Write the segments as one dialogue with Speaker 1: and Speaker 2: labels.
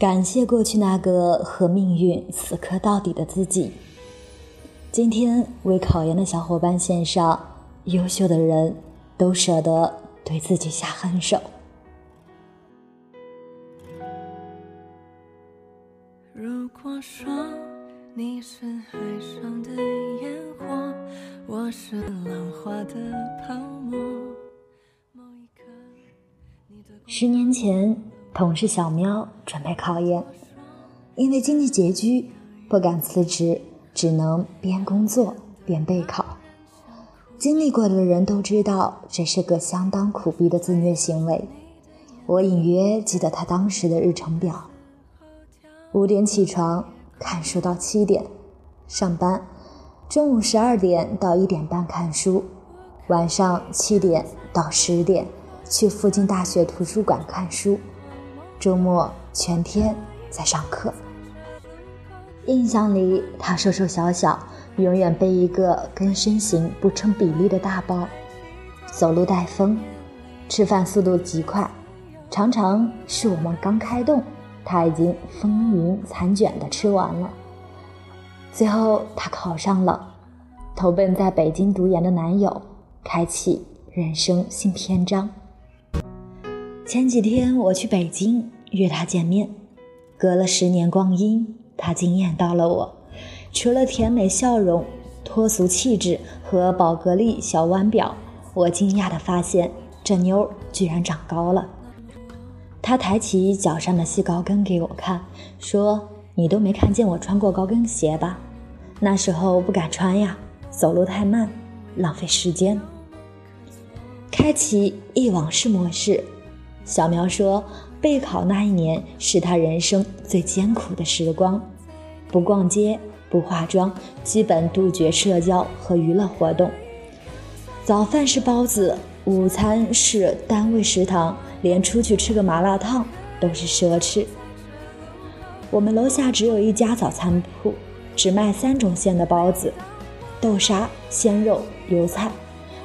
Speaker 1: 感谢过去那个和命运死磕到底的自己。今天为考研的小伙伴献上：优秀的人都舍得对自己下狠手。
Speaker 2: 如果说你是海上的烟火，我是浪花的泡沫。
Speaker 1: 十年前。同事小喵准备考研，因为经济拮据，不敢辞职，只能边工作边备考。经历过的人都知道，这是个相当苦逼的自虐行为。我隐约记得他当时的日程表：五点起床，看书到七点，上班；中午十二点到一点半看书，晚上七点到十点去附近大学图书馆看书。周末全天在上课。印象里，他瘦瘦小小，永远背一个跟身形不成比例的大包，走路带风，吃饭速度极快，常常是我们刚开动，他已经风云残卷的吃完了。最后，他考上了，投奔在北京读研的男友，开启人生新篇章。前几天我去北京约他见面，隔了十年光阴，他惊艳到了我。除了甜美笑容、脱俗气质和宝格丽小腕表，我惊讶地发现这妞居然长高了。他抬起脚上的细高跟给我看，说：“你都没看见我穿过高跟鞋吧？那时候不敢穿呀，走路太慢，浪费时间。”开启忆往事模式。小苗说：“备考那一年是他人生最艰苦的时光，不逛街，不化妆，基本杜绝社交和娱乐活动。早饭是包子，午餐是单位食堂，连出去吃个麻辣烫都是奢侈。我们楼下只有一家早餐铺，只卖三种馅的包子：豆沙、鲜肉、油菜。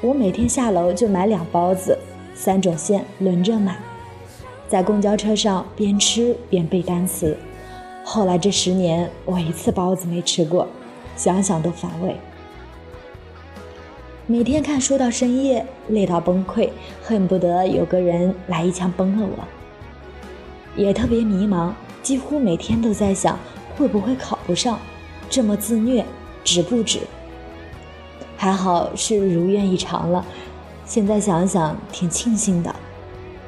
Speaker 1: 我每天下楼就买两包子，三种馅轮着买。”在公交车上边吃边背单词，后来这十年我一次包子没吃过，想想都反胃。每天看书到深夜，累到崩溃，恨不得有个人来一枪崩了我。也特别迷茫，几乎每天都在想会不会考不上，这么自虐值不值？还好是如愿以偿了，现在想想挺庆幸的。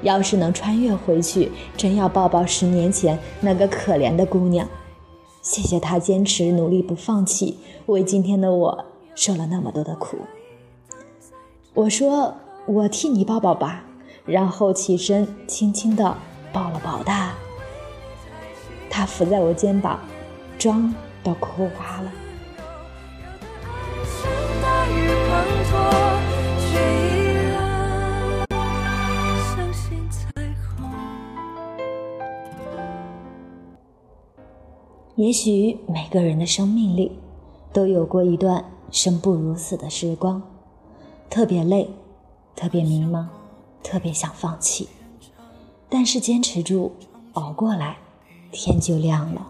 Speaker 1: 要是能穿越回去，真要抱抱十年前那个可怜的姑娘。谢谢她坚持努力不放弃，为今天的我受了那么多的苦。我说我替你抱抱吧，然后起身轻轻地抱了抱她。她伏在我肩膀，妆都哭花了。也许每个人的生命里，都有过一段生不如死的时光，特别累，特别迷茫，特别想放弃，但是坚持住，熬过来，天就亮了，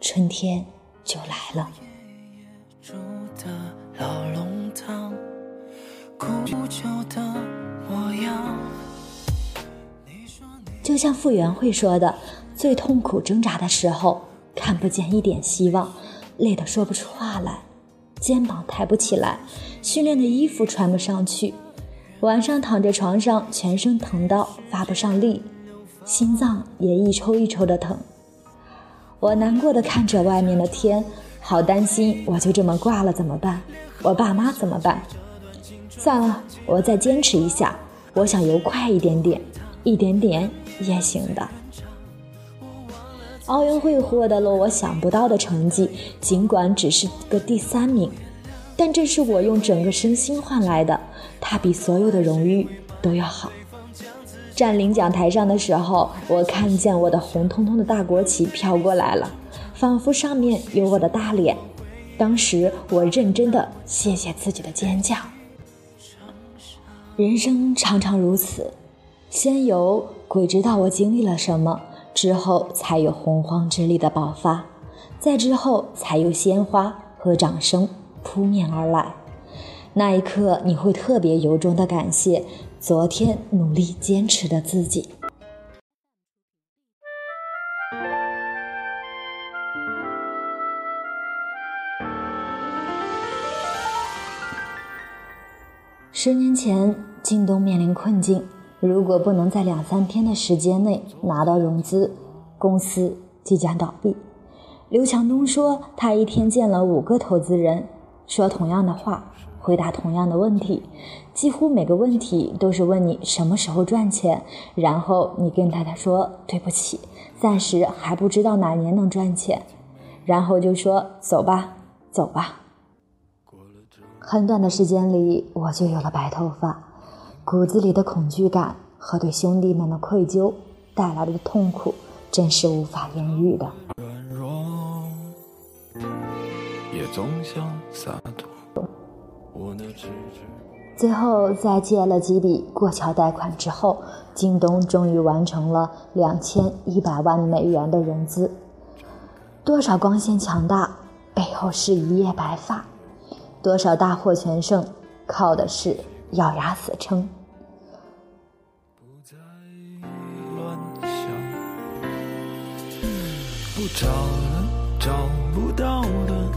Speaker 1: 春天就来了。就像傅园慧说的，最痛苦挣扎的时候。看不见一点希望，累得说不出话来，肩膀抬不起来，训练的衣服穿不上去，晚上躺在床上，全身疼到发不上力，心脏也一抽一抽的疼。我难过的看着外面的天，好担心，我就这么挂了怎么办？我爸妈怎么办？算了，我再坚持一下，我想游快一点点，一点点也行的。奥运会获得了我想不到的成绩，尽管只是个第三名，但这是我用整个身心换来的，它比所有的荣誉都要好。站领奖台上的时候，我看见我的红彤彤的大国旗飘过来了，仿佛上面有我的大脸。当时我认真的谢谢自己的坚强。人生常常如此，先有鬼知道我经历了什么。之后才有洪荒之力的爆发，再之后才有鲜花和掌声扑面而来。那一刻，你会特别由衷的感谢昨天努力坚持的自己。十年前，京东面临困境，如果不能在两三天的时间内拿到融资，公司即将倒闭。刘强东说，他一天见了五个投资人，说同样的话，回答同样的问题，几乎每个问题都是问你什么时候赚钱，然后你跟太太说对不起，暂时还不知道哪年能赚钱，然后就说走吧，走吧。很短的时间里，我就有了白头发，骨子里的恐惧感和对兄弟们的愧疚带来的痛苦，真是无法言喻的。最后，在借了几笔过桥贷款之后，京东终于完成了两千一百万美元的融资。多少光鲜强大，背后是一夜白发。多少大获全胜，靠的是咬牙死撑。不
Speaker 3: 再乱想，不找了，找不到了，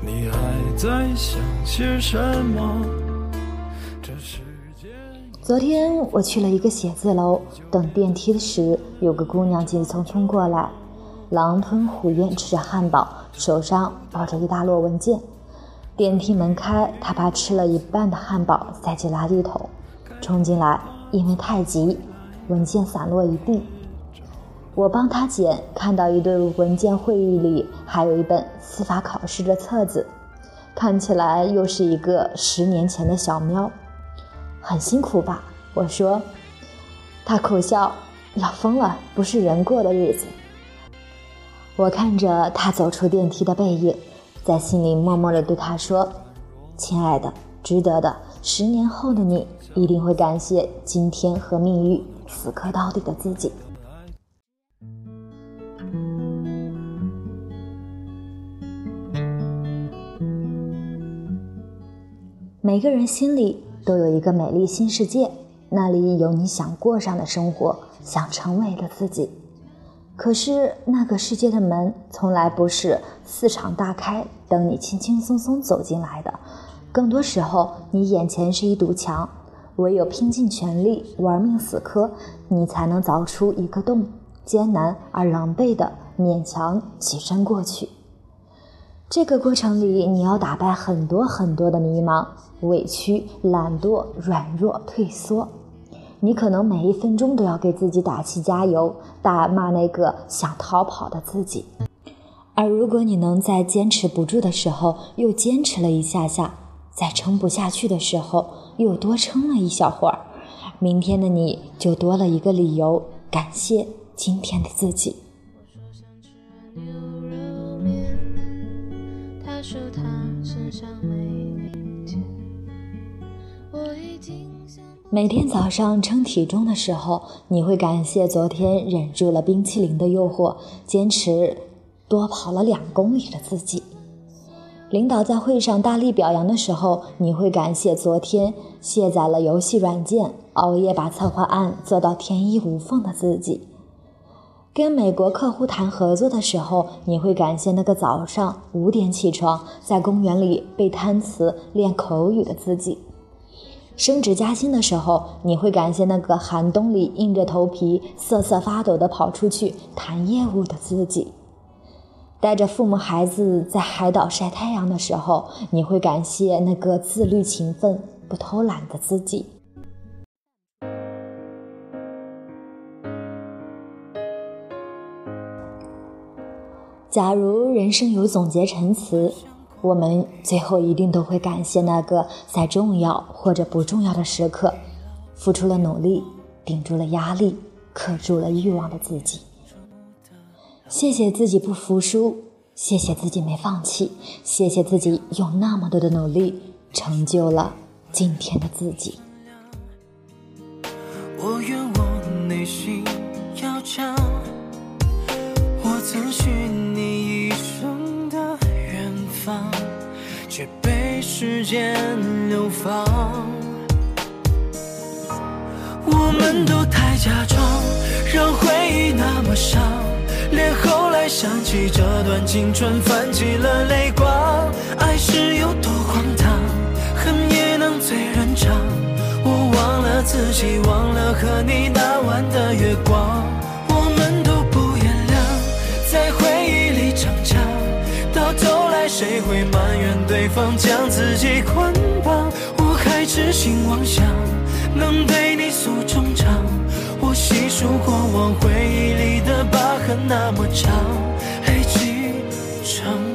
Speaker 3: 你还在想些什么？这是
Speaker 1: 昨天我去了一个写字楼，等电梯时，有个姑娘急匆匆过来，狼吞虎咽吃着汉堡，手上抱着一大摞文件。电梯门开，他把吃了一半的汉堡塞进垃圾桶，冲进来，因为太急，文件散落一地。我帮他捡，看到一堆文件，会议里还有一本司法考试的册子，看起来又是一个十年前的小喵，很辛苦吧？我说。他苦笑，要疯了，不是人过的日子。我看着他走出电梯的背影。在心里默默地对他说：“亲爱的，值得的。十年后的你一定会感谢今天和命运死磕到底的自己。”每个人心里都有一个美丽新世界，那里有你想过上的生活，想成为的自己。可是那个世界的门从来不是四敞大开，等你轻轻松松走进来的。更多时候，你眼前是一堵墙，唯有拼尽全力玩命死磕，你才能凿出一个洞，艰难而狼狈的勉强挤身过去。这个过程里，你要打败很多很多的迷茫、委屈、懒惰、软弱、退缩。你可能每一分钟都要给自己打气加油，大骂那个想逃跑的自己。而如果你能在坚持不住的时候又坚持了一下下，在撑不下去的时候又多撑了一小会儿，明天的你就多了一个理由感谢今天的自己。他说他身上没。我已经每天早上称体重的时候，你会感谢昨天忍住了冰淇淋的诱惑，坚持多跑了两公里的自己。领导在会上大力表扬的时候，你会感谢昨天卸载了游戏软件，熬夜把策划案做到天衣无缝的自己。跟美国客户谈合作的时候，你会感谢那个早上五点起床，在公园里背单词练口语的自己。升职加薪的时候，你会感谢那个寒冬里硬着头皮瑟瑟发抖的跑出去谈业务的自己；带着父母孩子在海岛晒太阳的时候，你会感谢那个自律勤奋不偷懒的自己。假如人生有总结陈词。我们最后一定都会感谢那个在重要或者不重要的时刻，付出了努力，顶住了压力，克住了欲望的自己。谢谢自己不服输，谢谢自己没放弃，谢谢自己用那么多的努力成就了今天的自己。我愿
Speaker 2: 时间流放。我们都太假装，让回忆那么伤，连后来想起这段青春，泛起了泪光。爱是有多荒唐，恨也能醉人肠。我忘了自己，忘了和你那晚的月光。对方将自己捆绑？我还痴心妄想能对你诉衷肠，我细数过往回忆里的疤痕那么长，累积成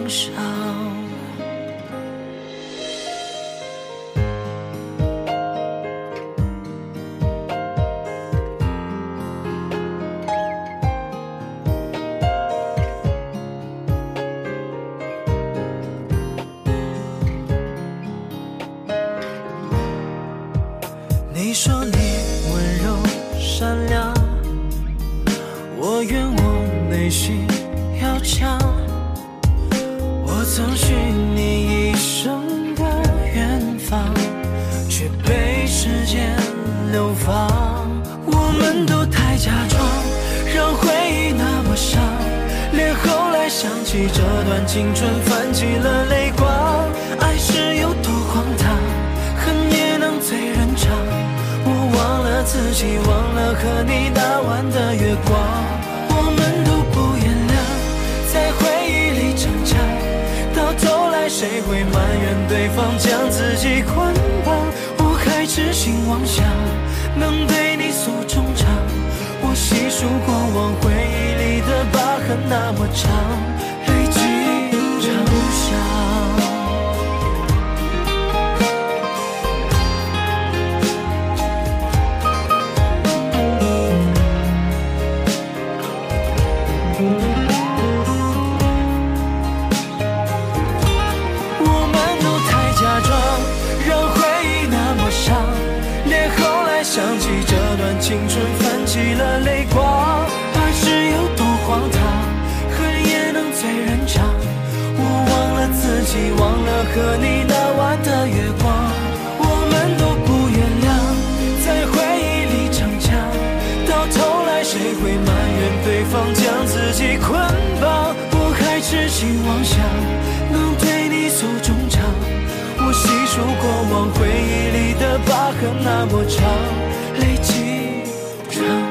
Speaker 2: 温柔善良，我愿我内心要强。我曾许你一生的远方，却被时间流放。我们都太假装，让回忆那么伤，连后来想起这段青春，泛起了泪自己，忘了和你那晚的月光。我们都不原谅，在回忆里逞强，到头来谁会埋怨对方将自己捆绑？我还痴心妄想能对你诉衷肠，我细数过往回忆里的疤痕那么长，段青春，泛起了泪光。爱是有多荒唐，恨也能醉人肠。我忘了自己，忘了和你那晚的月光。我们都不原谅，在回忆里逞强，到头来谁会埋怨对方将自己捆绑？我还痴心妄想能对你诉衷肠，我细数过往回忆里的疤痕那么长，累积 drown.